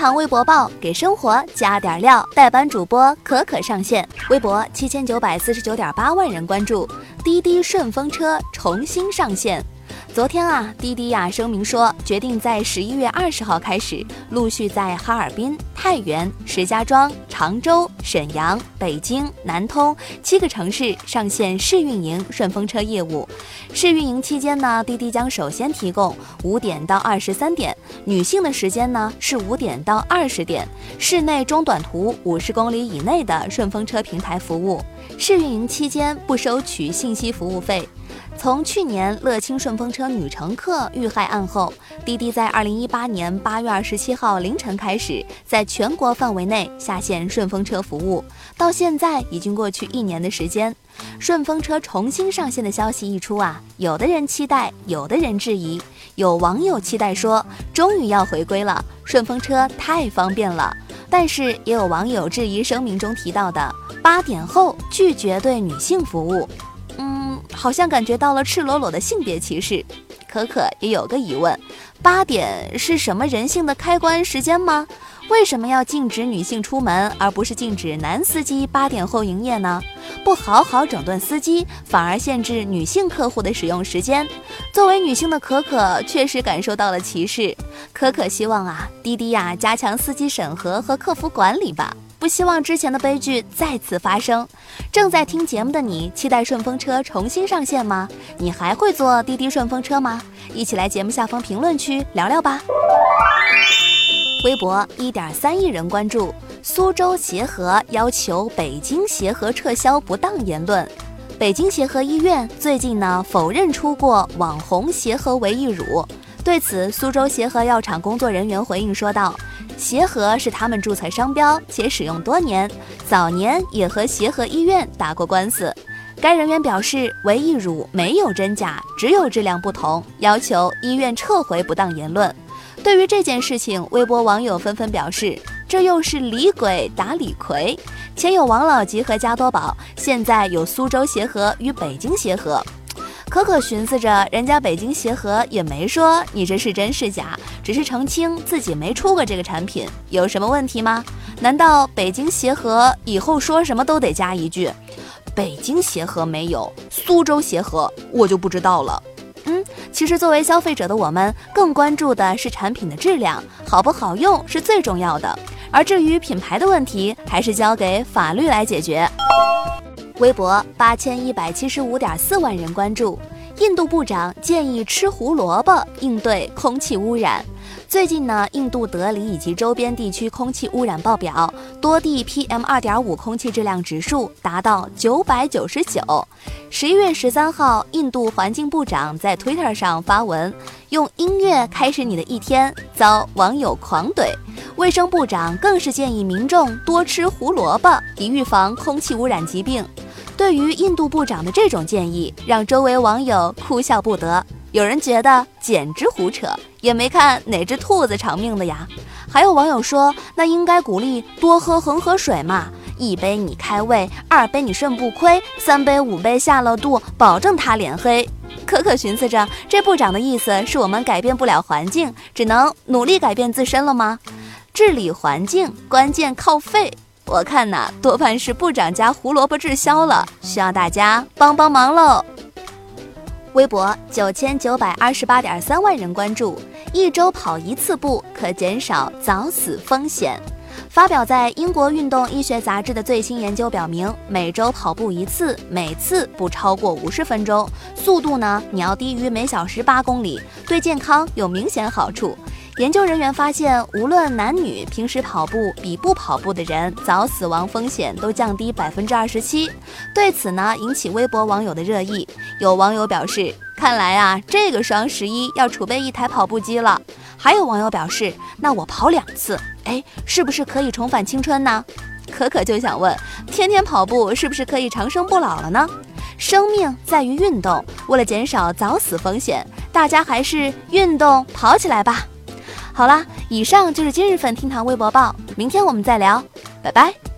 堂微博报给生活加点料，代班主播可可上线，微博七千九百四十九点八万人关注，滴滴顺风车重新上线。昨天啊，滴滴呀声明说，决定在十一月二十号开始，陆续在哈尔滨、太原、石家庄、常州、沈阳、北京、南通七个城市上线试运营顺风车业务。试运营期间呢，滴滴将首先提供五点到二十三点，女性的时间呢是五点到二十点，市内中短途五十公里以内的顺风车平台服务。试运营期间不收取信息服务费。从去年乐清顺风车女乘客遇害案后，滴滴在二零一八年八月二十七号凌晨开始，在全国范围内下线顺风车服务。到现在已经过去一年的时间，顺风车重新上线的消息一出啊，有的人期待，有的人质疑。有网友期待说，终于要回归了，顺风车太方便了。但是也有网友质疑声明中提到的八点后拒绝对女性服务。好像感觉到了赤裸裸的性别歧视，可可也有个疑问：八点是什么人性的开关时间吗？为什么要禁止女性出门，而不是禁止男司机八点后营业呢？不好好整顿司机，反而限制女性客户的使用时间。作为女性的可可确实感受到了歧视。可可希望啊，滴滴呀加强司机审核和客服管理吧。不希望之前的悲剧再次发生。正在听节目的你，期待顺风车重新上线吗？你还会坐滴滴顺风车吗？一起来节目下方评论区聊聊吧。微博一点三亿人关注，苏州协和要求北京协和撤销不当言论。北京协和医院最近呢否认出过网红协和维 E 乳，对此，苏州协和药厂工作人员回应说道。协和是他们注册商标且使用多年，早年也和协和医院打过官司。该人员表示，维 E 乳没有真假，只有质量不同，要求医院撤回不当言论。对于这件事情，微博网友纷纷表示，这又是李鬼打李逵。前有王老吉和加多宝，现在有苏州协和与北京协和。可可寻思着，人家北京协和也没说你这是真是假，只是澄清自己没出过这个产品，有什么问题吗？难道北京协和以后说什么都得加一句，北京协和没有，苏州协和我就不知道了。嗯，其实作为消费者的我们，更关注的是产品的质量，好不好用是最重要的，而至于品牌的问题，还是交给法律来解决。微博八千一百七十五点四万人关注。印度部长建议吃胡萝卜应对空气污染。最近呢，印度德里以及周边地区空气污染爆表，多地 PM 二点五空气质量指数达到九百九十九。十一月十三号，印度环境部长在 Twitter 上发文，用音乐开始你的一天，遭网友狂怼。卫生部长更是建议民众多吃胡萝卜，以预防空气污染疾病。对于印度部长的这种建议，让周围网友哭笑不得。有人觉得简直胡扯，也没看哪只兔子长命的呀。还有网友说，那应该鼓励多喝恒河水嘛，一杯你开胃，二杯你肾不亏，三杯五杯下了肚，保证他脸黑。可可寻思着，这部长的意思是我们改变不了环境，只能努力改变自身了吗？治理环境关键靠肺。我看呐，多半是部长家胡萝卜滞销了，需要大家帮帮忙喽。微博九千九百二十八点三万人关注，一周跑一次步可减少早死风险。发表在英国运动医学杂志的最新研究表明，每周跑步一次，每次不超过五十分钟，速度呢，你要低于每小时八公里，对健康有明显好处。研究人员发现，无论男女，平时跑步比不跑步的人早死亡风险都降低百分之二十七。对此呢，引起微博网友的热议。有网友表示，看来啊，这个双十一要储备一台跑步机了。还有网友表示，那我跑两次，哎，是不是可以重返青春呢？可可就想问，天天跑步是不是可以长生不老了呢？生命在于运动，为了减少早死风险，大家还是运动跑起来吧。好啦，以上就是今日份听堂微博报，明天我们再聊，拜拜。